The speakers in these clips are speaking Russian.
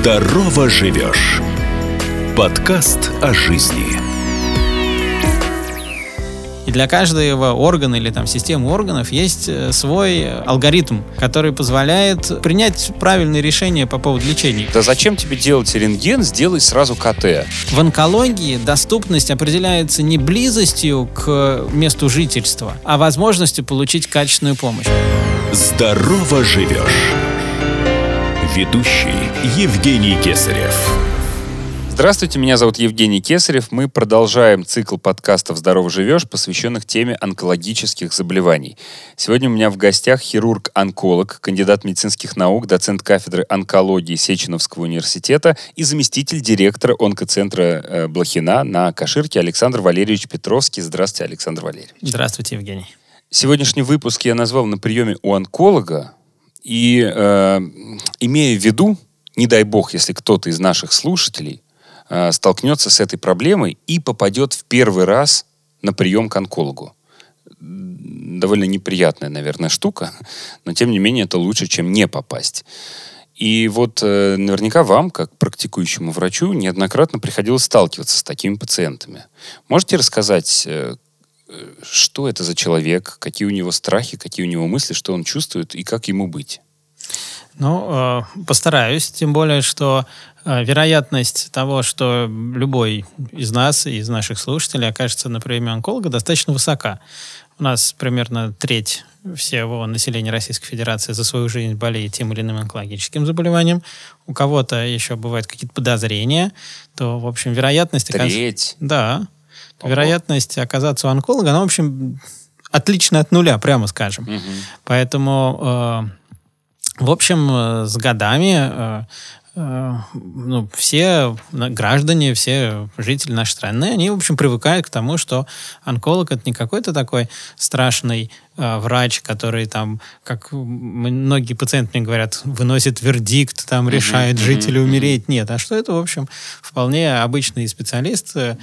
Здорово живешь. Подкаст о жизни. И для каждого органа или там системы органов есть э, свой алгоритм, который позволяет принять правильные решения по поводу лечения. Да зачем тебе делать рентген, сделай сразу КТ. В онкологии доступность определяется не близостью к месту жительства, а возможностью получить качественную помощь. Здорово живешь. Ведущий Евгений Кесарев. Здравствуйте, меня зовут Евгений Кесарев. Мы продолжаем цикл подкастов «Здорово живешь», посвященных теме онкологических заболеваний. Сегодня у меня в гостях хирург-онколог, кандидат медицинских наук, доцент кафедры онкологии Сеченовского университета и заместитель директора онкоцентра э, Блохина на Каширке Александр Валерьевич Петровский. Здравствуйте, Александр Валерьевич. Здравствуйте, Евгений. Сегодняшний выпуск я назвал на приеме у онколога, и э, имея в виду, не дай бог, если кто-то из наших слушателей э, столкнется с этой проблемой и попадет в первый раз на прием к онкологу. Довольно неприятная, наверное, штука, но тем не менее это лучше, чем не попасть. И вот э, наверняка вам, как практикующему врачу, неоднократно приходилось сталкиваться с такими пациентами. Можете рассказать, э, что это за человек, какие у него страхи, какие у него мысли, что он чувствует и как ему быть? Ну, э, постараюсь, тем более, что э, вероятность того, что любой из нас, из наших слушателей окажется на приеме онколога, достаточно высока. У нас примерно треть всего населения Российской Федерации за свою жизнь болеет тем или иным онкологическим заболеванием. У кого-то еще бывают какие-то подозрения, то, в общем, вероятность... Треть? Оказ... Да. Ого. Вероятность оказаться у онколога, она, в общем, отлично от нуля, прямо скажем. Угу. Поэтому... Э, в общем, э, с годами э, ну, все граждане, все жители нашей страны, они, в общем, привыкают к тому, что онколог это не какой-то такой страшный э, врач, который там, как многие пациенты мне говорят, выносит вердикт, там решает uh-huh, жить или умереть. Нет, а что это, в общем, вполне обычный специалист, э,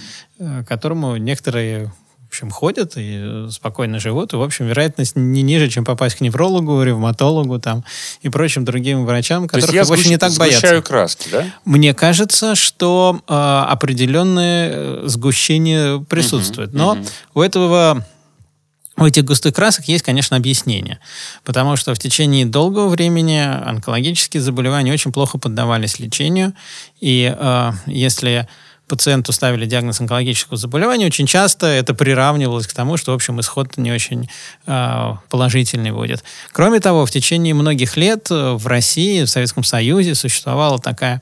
которому некоторые общем, ходят и э, спокойно живут. И, в общем, вероятность не ниже, чем попасть к неврологу, ревматологу там, и прочим другим врачам, которых я больше не так боятся. краски, да? Мне кажется, что э, определенное э, сгущение присутствует. Uh-huh, Но uh-huh. у этого у этих густых красок есть, конечно, объяснение. Потому что в течение долгого времени онкологические заболевания очень плохо поддавались лечению. И э, если пациенту ставили диагноз онкологического заболевания, очень часто это приравнивалось к тому, что, в общем, исход не очень э, положительный будет. Кроме того, в течение многих лет в России, в Советском Союзе существовала такая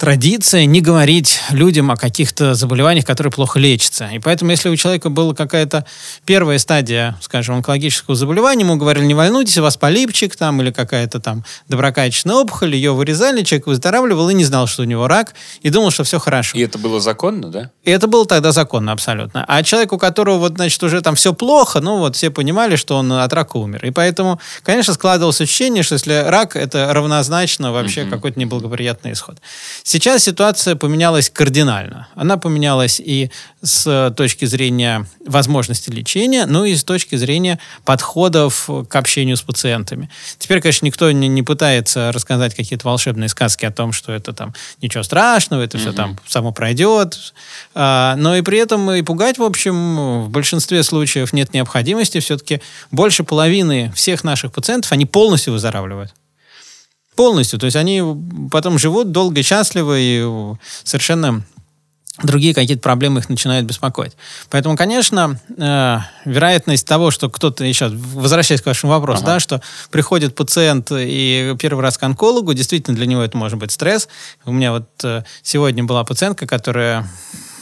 традиция не говорить людям о каких-то заболеваниях, которые плохо лечатся. И поэтому, если у человека была какая-то первая стадия, скажем, онкологического заболевания, ему говорили, не волнуйтесь, у вас полипчик там или какая-то там доброкачественная опухоль, ее вырезали, человек выздоравливал и не знал, что у него рак, и думал, что все хорошо. И это было законно, да? И это было тогда законно абсолютно. А человек, у которого вот, значит, уже там все плохо, ну вот все понимали, что он от рака умер. И поэтому, конечно, складывалось ощущение, что если рак, это равнозначно вообще mm-hmm. какой-то неблагоприятный исход. Сейчас ситуация поменялась кардинально. Она поменялась и с точки зрения возможности лечения, ну и с точки зрения подходов к общению с пациентами. Теперь, конечно, никто не, не пытается рассказать какие-то волшебные сказки о том, что это там ничего страшного, это mm-hmm. все там само пройдет. А, но и при этом и пугать, в общем, в большинстве случаев нет необходимости. Все-таки больше половины всех наших пациентов, они полностью выздоравливают полностью. То есть они потом живут долго, счастливо и совершенно другие какие-то проблемы их начинают беспокоить. Поэтому, конечно, э, вероятность того, что кто-то еще, возвращаясь к вашему вопросу, ага. да, что приходит пациент и первый раз к онкологу, действительно для него это может быть стресс. У меня вот э, сегодня была пациентка, которая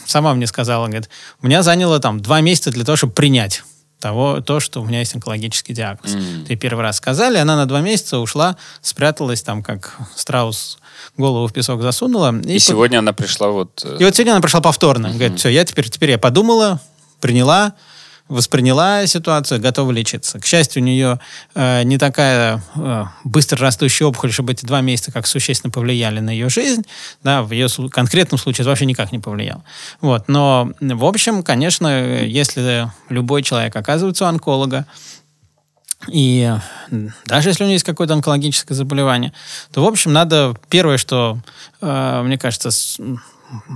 сама мне сказала, говорит, у меня заняло там два месяца для того, чтобы принять того, то, что у меня есть онкологический диагноз. Mm. Ты первый раз сказали, она на два месяца ушла, спряталась там, как страус голову в песок засунула. И, и сегодня по... она пришла вот... Э, и вот сегодня она пришла повторно. Mm-hmm. Говорит, все, я теперь, теперь я подумала, приняла, восприняла ситуацию, готова лечиться. К счастью, у нее э, не такая э, быстро растущая опухоль, чтобы эти два месяца как существенно повлияли на ее жизнь. Да, в ее конкретном случае это вообще никак не повлияло. Вот. Но, в общем, конечно, если любой человек оказывается у онколога, и даже если у него есть какое-то онкологическое заболевание, то, в общем, надо первое, что, э, мне кажется,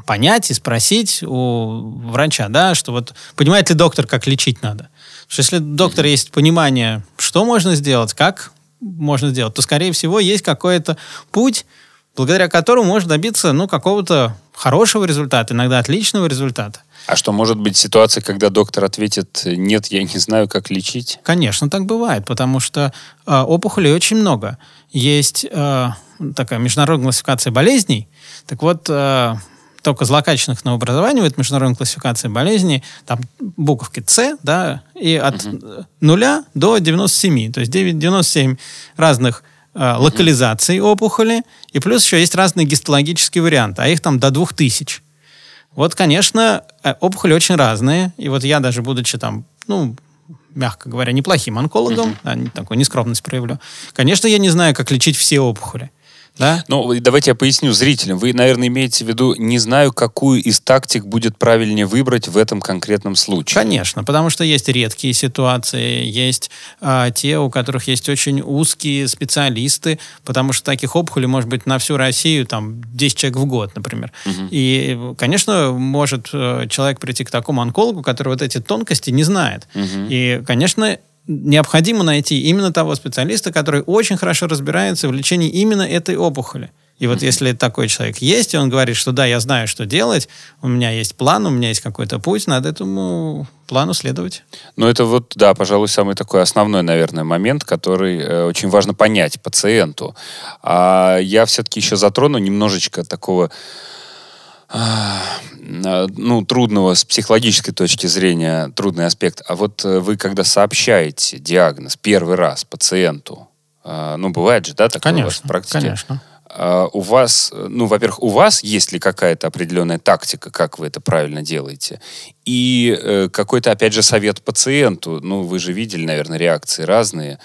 понять и спросить у врача, да, что вот понимает ли доктор, как лечить надо. Что если доктор есть понимание, что можно сделать, как можно сделать, то, скорее всего, есть какой-то путь, благодаря которому можно добиться ну, какого-то хорошего результата, иногда отличного результата. А что, может быть ситуация, когда доктор ответит, нет, я не знаю, как лечить? Конечно, так бывает, потому что э, опухолей очень много. Есть э, такая международная классификация болезней. Так вот, э, только злокачественных новообразований в этой международной классификации болезней, там буковки С, да, и от угу. 0 до 97, то есть 9, 97 разных э, локализаций угу. опухоли, и плюс еще есть разные гистологические варианты, а их там до 2000. Вот, конечно, э, опухоли очень разные, и вот я даже, будучи там, ну, мягко говоря, неплохим онкологом, uh-huh. да, такую нескромность проявлю, конечно, я не знаю, как лечить все опухоли. Да? Ну, давайте я поясню зрителям. Вы, наверное, имеете в виду, не знаю, какую из тактик будет правильнее выбрать в этом конкретном случае. Конечно, потому что есть редкие ситуации, есть а, те, у которых есть очень узкие специалисты, потому что таких опухолей может быть на всю Россию там 10 человек в год, например. Угу. И, конечно, может э, человек прийти к такому онкологу, который вот эти тонкости не знает. Угу. И, конечно, необходимо найти именно того специалиста, который очень хорошо разбирается в лечении именно этой опухоли. И вот mm-hmm. если такой человек есть, и он говорит, что да, я знаю, что делать, у меня есть план, у меня есть какой-то путь, надо этому плану следовать. Ну, это вот, да, пожалуй, самый такой основной, наверное, момент, который э, очень важно понять пациенту. А я все-таки еще затрону немножечко такого ну, трудного с психологической точки зрения, трудный аспект. А вот э, вы, когда сообщаете диагноз первый раз пациенту, а, ну, бывает же, да, такое конечно, у вас в практике? Конечно. А, у вас, ну, во-первых, у вас есть ли какая-то определенная тактика, как вы это правильно делаете? И э, какой-то, опять же, совет пациенту? Ну, вы же видели, наверное, реакции разные.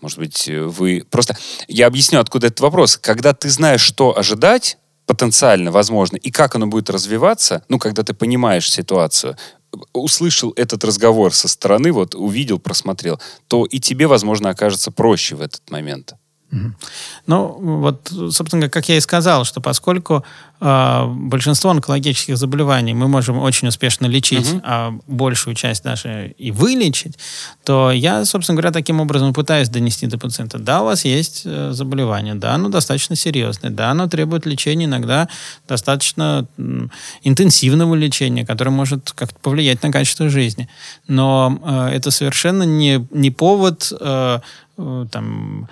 Может быть, вы... Просто я объясню, откуда этот вопрос. Когда ты знаешь, что ожидать, потенциально возможно, и как оно будет развиваться, ну, когда ты понимаешь ситуацию, услышал этот разговор со стороны, вот увидел, просмотрел, то и тебе, возможно, окажется проще в этот момент. Ну, вот, собственно, как я и сказал, что поскольку э, большинство онкологических заболеваний мы можем очень успешно лечить, угу. а большую часть даже и вылечить, то я, собственно говоря, таким образом пытаюсь донести до пациента. Да, у вас есть э, заболевание, да, оно достаточно серьезное, да, оно требует лечения иногда достаточно интенсивного лечения, которое может как-то повлиять на качество жизни. Но э, это совершенно не, не повод э, там,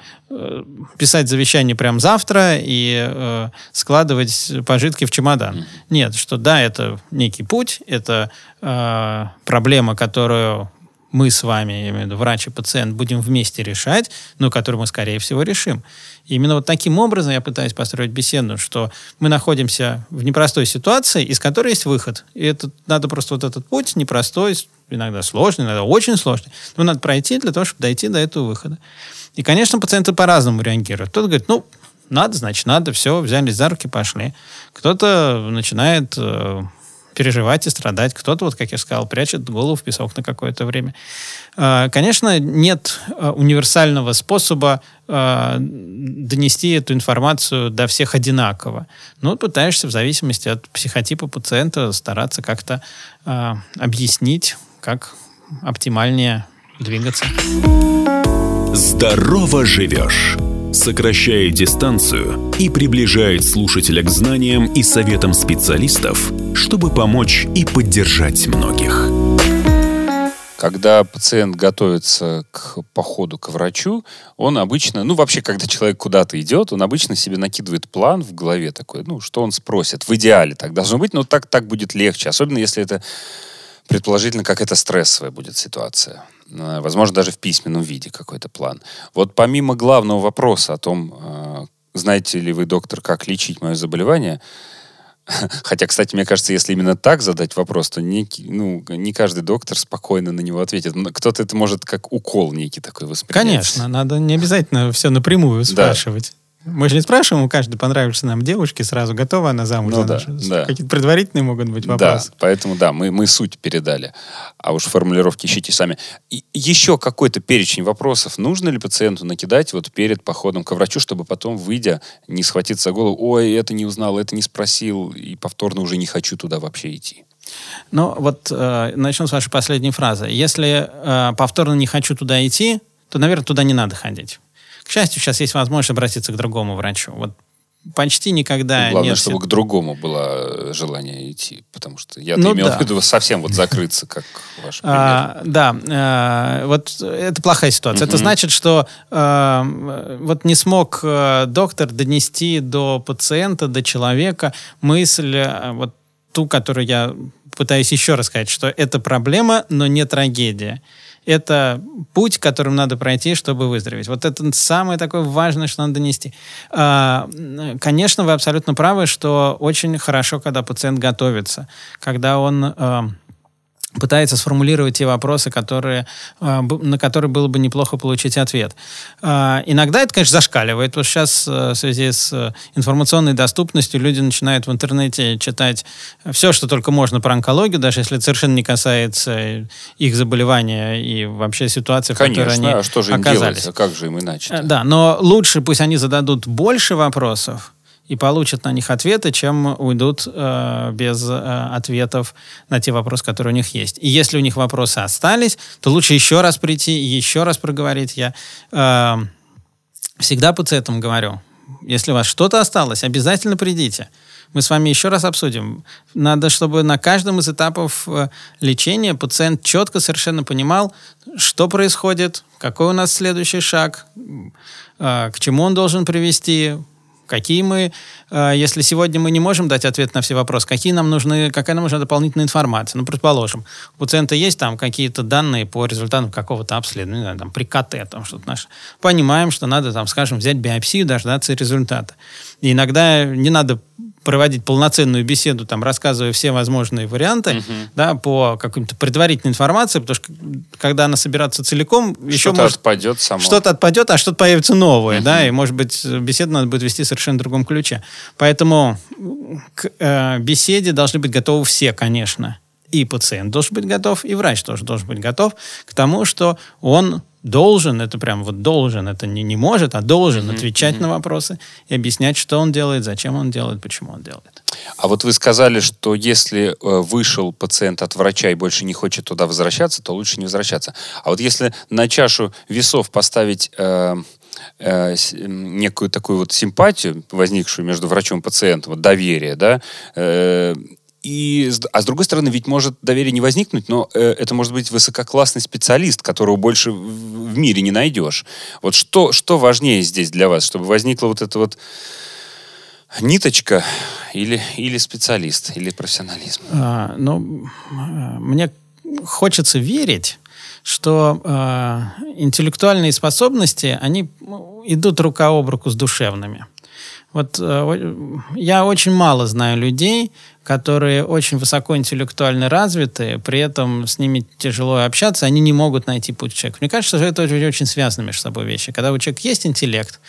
писать завещание прямо завтра и э, складывать пожитки в чемодан. Mm-hmm. Нет, что да, это некий путь, это э, проблема, которую мы с вами, я имею в виду врач и пациент, будем вместе решать, но которую мы, скорее всего, решим. И именно вот таким образом я пытаюсь построить беседу, что мы находимся в непростой ситуации, из которой есть выход. И это, надо просто вот этот путь непростой, иногда сложный, иногда очень сложный, но надо пройти для того, чтобы дойти до этого выхода. И, конечно, пациенты по-разному реагируют. Кто-то говорит, ну, надо, значит, надо, все, взялись за руки, пошли. Кто-то начинает э, переживать и страдать. Кто-то, вот как я сказал, прячет голову в песок на какое-то время. А, конечно, нет а, универсального способа а, донести эту информацию до всех одинаково. Но пытаешься в зависимости от психотипа пациента стараться как-то объяснить, как оптимальнее двигаться. Здорово живешь сокращает дистанцию и приближает слушателя к знаниям и советам специалистов, чтобы помочь и поддержать многих. Когда пациент готовится к походу к врачу, он обычно, ну вообще, когда человек куда-то идет, он обычно себе накидывает план в голове такой, ну, что он спросит. В идеале так должно быть, но так, так будет легче. Особенно если это предположительно какая-то стрессовая будет ситуация. Э, возможно, даже в письменном виде какой-то план. Вот помимо главного вопроса о том, э, знаете ли вы, доктор, как лечить мое заболевание, Хотя, кстати, мне кажется, если именно так задать вопрос, то не, ну, не каждый доктор спокойно на него ответит. Кто-то это может как укол некий такой воспринять. Конечно, надо не обязательно все напрямую спрашивать. Мы же не спрашиваем у каждой понравишься нам девушки, сразу готова она замуж Ну за да, да. Какие-то предварительные могут быть Да, вопросы. поэтому да, мы, мы суть передали. А уж формулировки ищите сами. И еще какой-то перечень вопросов. Нужно ли пациенту накидать вот перед походом к врачу, чтобы потом, выйдя, не схватиться за голову, ой, это не узнал, это не спросил, и повторно уже не хочу туда вообще идти. Ну, вот э, начнем с вашей последней фразы. Если э, повторно не хочу туда идти, то, наверное, туда не надо ходить. Счастью, сейчас есть возможность обратиться к другому врачу. Вот почти никогда Главное, нет... чтобы к другому было э, желание идти, потому что я Ну имел да. в виду совсем вот закрыться, как ваш пример. А, да, э, вот это плохая ситуация. Это Мгм. значит, что э, вот не смог доктор донести до пациента, до человека мысль, вот ту, которую я пытаюсь еще раз сказать, что это проблема, но не трагедия. Это путь, которым надо пройти, чтобы выздороветь. Вот это самое такое важное, что надо донести. А, Конечно, вы абсолютно правы, что очень хорошо, когда пациент готовится, когда он э, пытается сформулировать те вопросы, которые, э, на которые было бы неплохо получить ответ. А, Иногда это, конечно, зашкаливает, что сейчас э, в связи с э, информационной доступностью люди начинают в интернете читать все, что только можно про онкологию, даже если это совершенно не касается их заболевания и вообще ситуации, в которой Конечно, они а что же им оказались. делать? А как же им иначе? Э, Да, но лучше пусть они зададут больше вопросов и получат на них ответы, чем уйдут э, без э, ответов на те вопросы, которые у них есть. И если у них вопросы остались, то лучше еще раз прийти еще раз проговорить. Я э, всегда пациентам говорю, если у вас что-то осталось, обязательно придите. Мы с вами еще раз обсудим. Надо, чтобы на каждом из этапов э, лечения пациент четко совершенно понимал, что происходит, какой у нас следующий шаг, э, к чему он должен привести, какие мы, э, если сегодня мы не можем дать ответ на все вопросы, какие нам нужны, какая нам нужна дополнительная информация. Ну, предположим, у пациента есть там какие-то данные по результатам какого-то обследования, не знаю, там, при КТ, там что-то наше. Понимаем, что надо, там, скажем, взять биопсию, дождаться результата. И иногда не надо проводить полноценную беседу, там, рассказывая все возможные варианты, да, по какой-то предварительной информации, потому что когда она собирается целиком, еще Что-то может отпадет само. что-то отпадет, а что-то появится новое, да, и, может быть, беседу надо будет вести в совершенно другом ключе. Поэтому к э, беседе должны быть готовы все, конечно. И пациент должен быть готов, и врач тоже должен быть готов к тому, что он должен, это прям вот должен, это не, не может, а должен отвечать на вопросы и объяснять, что он делает, зачем он делает, почему он делает. А вот вы сказали, что если э, вышел пациент от врача и больше не хочет туда возвращаться, то лучше не возвращаться. А вот если на чашу весов поставить э, э, некую такую вот симпатию, возникшую между врачом и пациентом, вот доверие, да, э, и, а с другой стороны, ведь может доверие не возникнуть, но э, это может быть высококлассный специалист, которого больше в, в мире не найдешь. Вот что, что важнее здесь для вас, чтобы возникла вот эта вот ниточка или, или специалист, или профессионализм? А, ну, мне хочется верить, что э, интеллектуальные способности, они ну, идут рука об руку с душевными. Вот э, я очень мало знаю людей, которые очень высокоинтеллектуально развиты, при этом с ними тяжело общаться, они не могут найти путь к человеку. Мне кажется, что это очень, очень связаны между собой вещи. Когда у человека есть интеллект,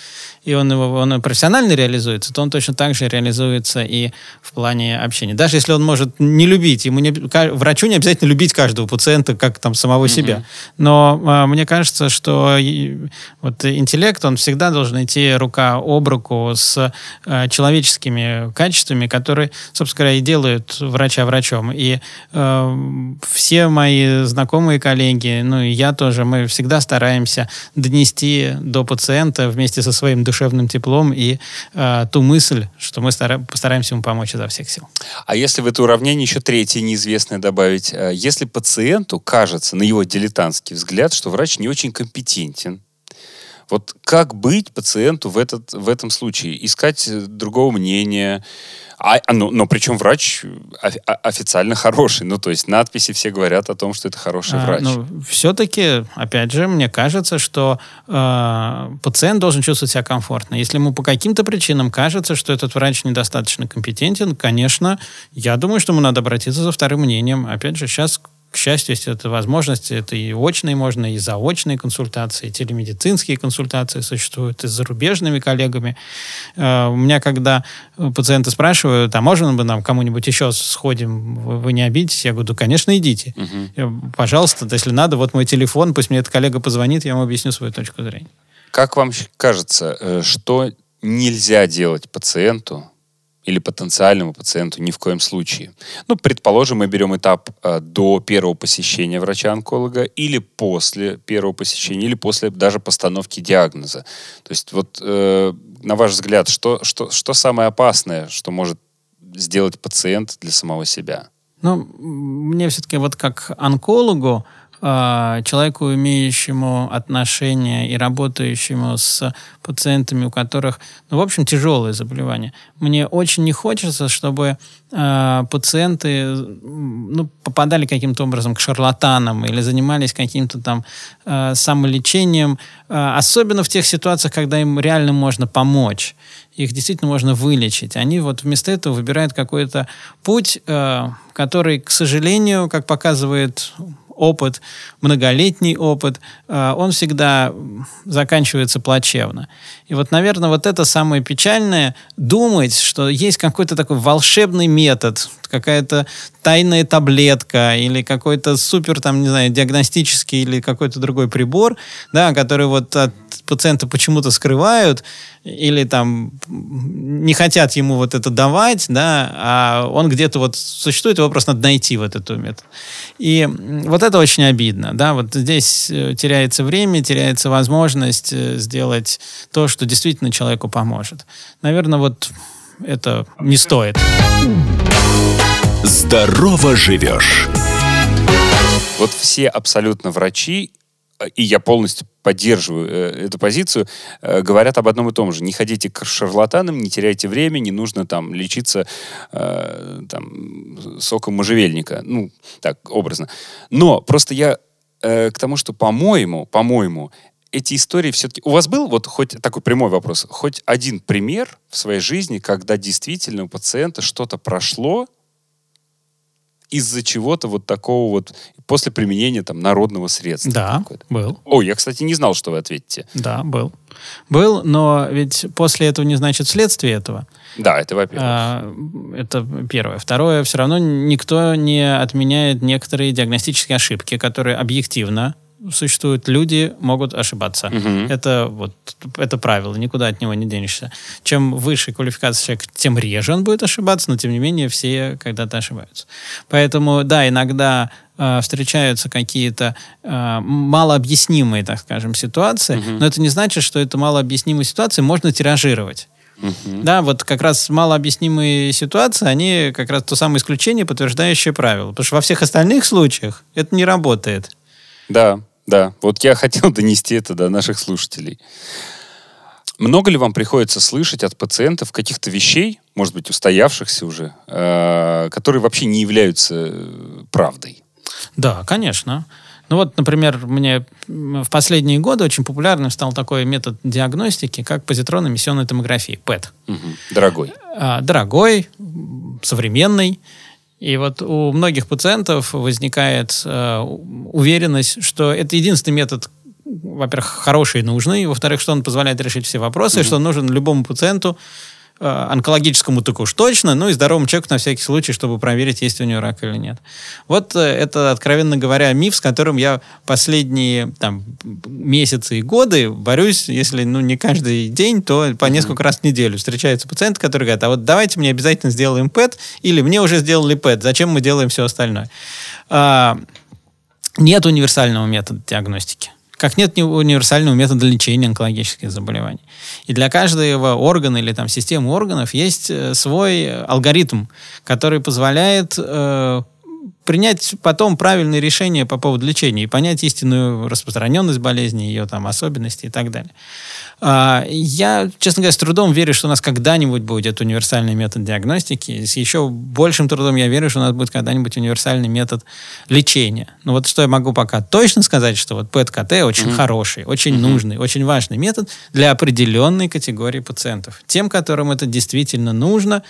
и он, его, он профессионально реализуется, то он точно так же реализуется и в плане общения. Даже если он может не любить, ему не, врачу не обязательно любить каждого пациента, как там самого себя. Но а, мне кажется, что и- вот интеллект, он всегда должен идти рука об руку с э, человеческими качествами, которые, собственно говоря, делают врача врачом. И э, все мои знакомые коллеги, ну и я тоже, мы всегда стараемся донести до пациента вместе со своим душевным теплом и э, ту мысль, что мы стара- постараемся ему помочь изо всех сил. А если в это уравнение еще третье неизвестное добавить, э, если пациенту кажется, на его дилетантский взгляд, что врач не очень компетентен, вот как быть пациенту в, этот, в этом случае? Искать э, другого мнения? А, а, ну, но причем врач а- официально хороший. Ну, то есть надписи все говорят о том, что это хороший А, врач. ну, все-таки, опять же, мне кажется, что э, пациент должен чувствовать себя комфортно. Если ему по каким-то причинам кажется, что этот врач недостаточно компетентен, конечно, я думаю, что ему надо обратиться за вторым мнением. Опять же, сейчас к счастью, есть эта возможность, это и очные можно, и заочные консультации, и телемедицинские консультации существуют, и с зарубежными коллегами. Э, у меня, когда пациенты спрашивают, а можно бы нам кому-нибудь еще сходим, вы не обидитесь? Я говорю, да, конечно, идите. Угу. Пожалуйста, если надо, вот мой телефон, пусть мне этот коллега позвонит, я ему объясню свою точку зрения. Как вам кажется, э, что нельзя делать пациенту, или потенциальному пациенту ни в коем случае. Ну, предположим, мы берем этап э, до первого посещения врача-онколога или после первого посещения, или после даже постановки диагноза. То есть вот, э, на ваш взгляд, что, что, что самое опасное, что может сделать пациент для самого себя? Ну, мне все-таки вот как онкологу человеку, имеющему отношение и работающему с пациентами, у которых, ну, в общем, тяжелые заболевания. Мне очень не хочется, чтобы э, пациенты ну, попадали каким-то образом к шарлатанам или занимались каким-то там э, самолечением, э, особенно в тех ситуациях, когда им реально можно помочь их действительно можно вылечить. Они вот вместо этого выбирают какой-то путь, э, который, к сожалению, как показывает опыт, многолетний опыт, э, он всегда заканчивается плачевно. И вот, наверное, вот это самое печальное, думать, что есть какой-то такой волшебный метод, какая-то тайная таблетка или какой-то супер, там, не знаю, диагностический или какой-то другой прибор, да, который вот от пациента почему-то скрывают или там не хотят ему вот это давать, да, а он где-то вот существует, его просто надо найти вот эту метод. И вот это очень обидно, да, вот здесь э, теряется время, теряется возможность э, сделать то, что действительно человеку поможет. Наверное, вот это не стоит. Здорово живешь. Вот все абсолютно врачи, и я полностью поддерживаю э, эту позицию, э, говорят об одном и том же. Не ходите к шарлатанам, не теряйте время, не нужно там лечиться э, там, соком можжевельника. Ну, так, образно. Но просто я э, к тому, что, по-моему, по-моему, эти истории все-таки... У вас был вот хоть такой прямой вопрос, хоть один пример в своей жизни, когда действительно у пациента что-то прошло из-за чего-то вот такого вот после применения там народного средства? Да, был. О, я, кстати, не знал, что вы ответите. Да, был. Был, но ведь после этого не значит следствие этого. Да, это во-первых. А, это первое. Второе, все равно никто не отменяет некоторые диагностические ошибки, которые объективно существуют люди, могут ошибаться. Угу. Это вот это правило, никуда от него не денешься. Чем выше квалификация человека, тем реже он будет ошибаться, но тем не менее все когда-то ошибаются. Поэтому, да, иногда э, встречаются какие-то э, малообъяснимые, так скажем, ситуации, угу. но это не значит, что это малообъяснимые ситуации можно тиражировать. Uh-huh. Да, вот как раз малообъяснимые ситуации, они как раз то самое исключение, подтверждающее правило. Потому что во всех остальных случаях это не работает. Да, да, вот я хотел донести это до наших слушателей. Много ли вам приходится слышать от пациентов каких-то вещей, может быть, устоявшихся уже, э, которые вообще не являются э, правдой? Да, конечно. Ну вот, например, мне в последние годы очень популярным стал такой метод диагностики, как позитронно-эмиссионная томография, ПЭТ. Угу. Дорогой. А, дорогой, современный. И вот у многих пациентов возникает э, уверенность, что это единственный метод, во-первых, хороший и нужный, во-вторых, что он позволяет решить все вопросы, mm-hmm. что он нужен любому пациенту, онкологическому так уж точно, ну и здоровому человеку на всякий случай, чтобы проверить, есть у него рак или нет. Вот э, это, откровенно говоря, миф, с которым я последние там, месяцы и годы борюсь, если ну, не каждый день, то по несколько раз в неделю встречаются пациенты, которые говорят, а вот давайте мне обязательно сделаем ПЭТ, или мне уже сделали ПЭТ, зачем мы делаем все остальное? А, нет универсального метода диагностики как нет универсального метода лечения онкологических заболеваний. И для каждого органа или там системы органов есть э, свой алгоритм, который позволяет э, принять потом правильные решения по поводу лечения и понять истинную распространенность болезни, ее там особенности и так далее. А, я, честно говоря, с трудом верю, что у нас когда-нибудь будет универсальный метод диагностики. С еще большим трудом я верю, что у нас будет когда-нибудь универсальный метод лечения. Но вот что я могу пока точно сказать, что вот ПЭТ-КТ очень mm-hmm. хороший, очень mm-hmm. нужный, очень важный метод для определенной категории пациентов. Тем, которым это действительно нужно,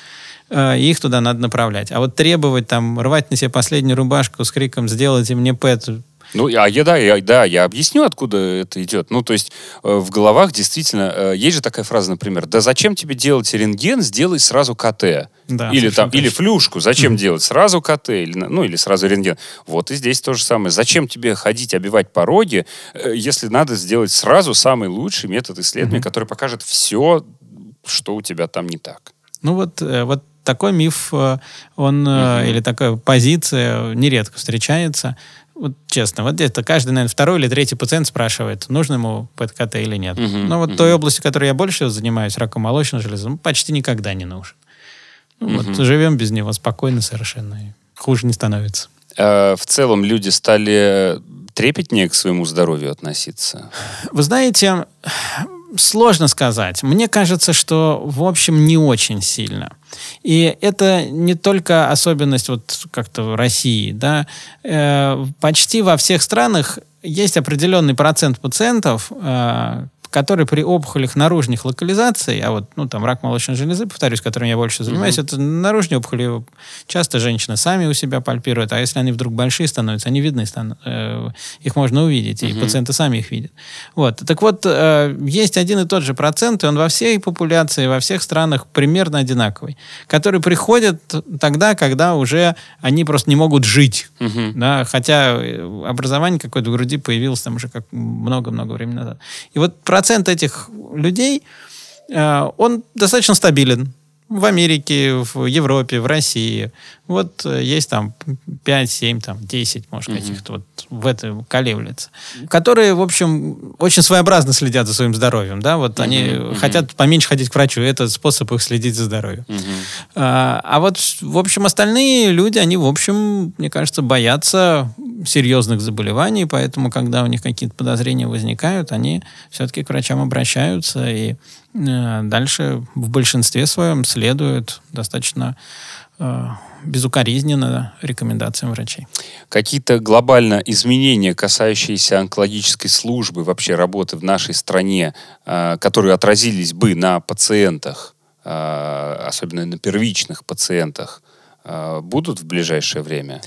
э, их туда надо направлять. А вот требовать там, рвать на себе последнюю рубашку с криком «сделайте мне ПЭТ», ну, а я, да, я, да, я объясню, откуда это идет. Ну, то есть э, в головах действительно, э, есть же такая фраза, например, да зачем тебе делать рентген, сделай сразу КТ. Да, или там, или флюшку, зачем mm-hmm. делать сразу КТ, или, ну, или сразу рентген. Вот и здесь то же самое. Зачем тебе ходить, обивать пороги, э, если надо сделать сразу самый лучший метод исследования, mm-hmm. который покажет все, что у тебя там не так. Ну вот, э, вот такой миф, э, он, mm-hmm. или такая позиция нередко встречается вот честно, вот где-то каждый, наверное, второй или третий пациент спрашивает, нужно ему ПЭТ-КТ или нет. Угу, Но вот угу. той области, которой я больше занимаюсь, раком молочной железы, ну, почти никогда не нужен. Ну, угу. Вот живем без него спокойно совершенно, и хуже не становится. А, в целом люди стали трепетнее к своему здоровью относиться? Вы знаете, сложно сказать. Мне кажется, что, в общем, не очень сильно. И это не только особенность вот как-то в России, да. Э, почти во всех странах есть определенный процент пациентов, э, который при опухолях наружных локализаций, а вот, ну, там, рак молочной железы, повторюсь, которым я больше занимаюсь, mm-hmm. это наружные опухоли часто женщины сами у себя пальпируют, а если они вдруг большие становятся, они видны, стан- э, их можно увидеть, mm-hmm. и пациенты сами их видят. Вот. Так вот, э, есть один и тот же процент, и он во всей популяции, во всех странах примерно одинаковый, который приходит тогда, когда уже они просто не могут жить, mm-hmm. да, хотя образование какое-то в груди появилось там уже как много-много времени назад. И вот про процент этих людей, э, он достаточно стабилен. В Америке, в Европе, в России. Вот э, есть там 5, 7, там 10, может, mm-hmm. каких-то вот в этом колеблется. Которые, в общем, очень своеобразно следят за своим здоровьем, да, вот mm-hmm. они mm-hmm. хотят поменьше ходить к врачу, это способ их следить за здоровьем. Mm-hmm. А, а вот, в общем, остальные люди, они, в общем, мне кажется, боятся серьезных заболеваний, поэтому, когда у них какие-то подозрения возникают, они все-таки к врачам обращаются и дальше в большинстве своем следуют достаточно э, безукоризненно рекомендациям врачей. Какие-то глобально изменения, касающиеся онкологической службы, вообще работы в нашей стране, э, которые отразились бы на пациентах, э, особенно на первичных пациентах, Э, будут в ближайшее время?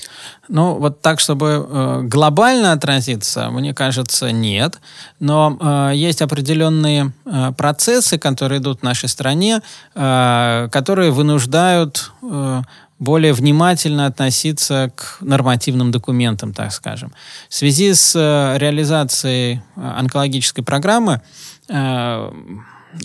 Ну, вот так, чтобы э, глобально отразиться, мне кажется, нет. Но э, есть определенные э, процессы, которые идут в нашей стране, э, которые вынуждают э, более внимательно относиться к нормативным документам, так скажем. В связи с э, реализацией э, онкологической программы э,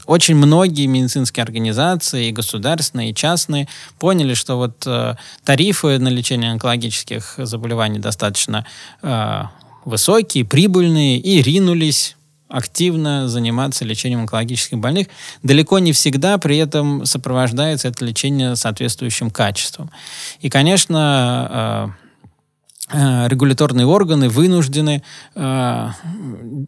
очень многие медицинские организации, и государственные, и частные, поняли, что вот э, тарифы на лечение онкологических заболеваний достаточно э, высокие, прибыльные, и ринулись активно заниматься лечением онкологических больных. Далеко не всегда при этом сопровождается это лечение соответствующим качеством. И, конечно, э, регуляторные органы вынуждены э,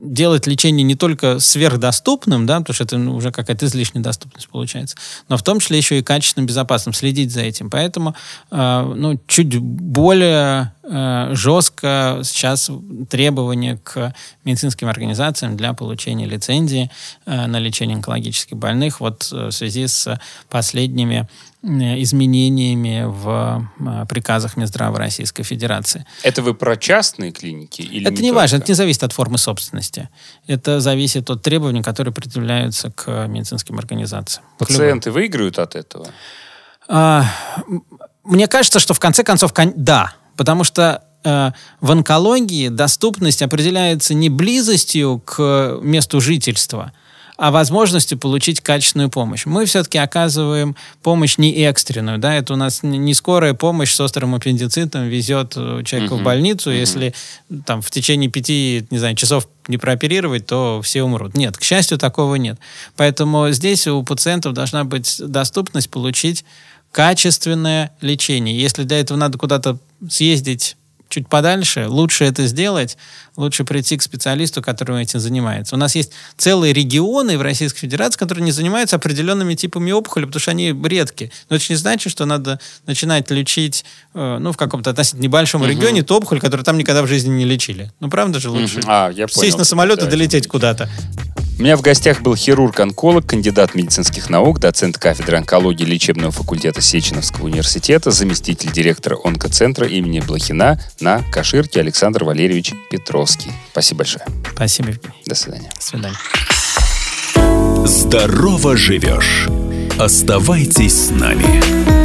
делать лечение не только сверхдоступным, да, потому что это ну, уже какая-то излишняя доступность получается, но в том числе еще и качественным, безопасным, следить за этим. Поэтому э, ну, чуть более э, жестко сейчас требования к медицинским организациям для получения лицензии э, на лечение онкологических больных вот э, в связи с последними Э, изменениями в э, приказах Минздрава Российской Федерации. Это вы про частные клиники? Или это не, не важно, это не зависит от формы собственности. Это зависит от требований, которые предъявляются к медицинским организациям. Пациенты выигрывают от этого? А, мне кажется, что в конце концов, да. Потому что э, в онкологии доступность определяется не близостью к месту жительства, а возможности получить качественную помощь. Мы все-таки оказываем помощь не экстренную, да, это у нас не скорая помощь с острым аппендицитом везет э, человека uh-huh. в больницу, uh-huh. если там в течение пяти, не знаю, часов не прооперировать, то все умрут. Нет, к счастью, такого нет. Поэтому здесь у пациентов должна быть доступность получить качественное лечение. Если для этого надо куда-то съездить чуть подальше, лучше это сделать, лучше прийти к специалисту, который этим занимается. У нас есть целые регионы в Российской Федерации, которые не занимаются определенными типами опухоли, потому что они редкие. Но это не значит, что надо начинать лечить э, ну, в каком-то относительно небольшом угу. регионе ту опухоль, которую там никогда в жизни не лечили. Ну, правда же лучше? Угу. А, я понял. Сесть на самолет и долететь куда-то. У меня в гостях был хирург-онколог, кандидат медицинских наук, доцент кафедры онкологии лечебного факультета Сеченовского университета, заместитель директора онкоцентра имени Блохина на Каширке Александр Валерьевич Петровский. Спасибо большое. Спасибо, Евгений. До свидания. До свидания. Здорово живешь. Оставайтесь с нами.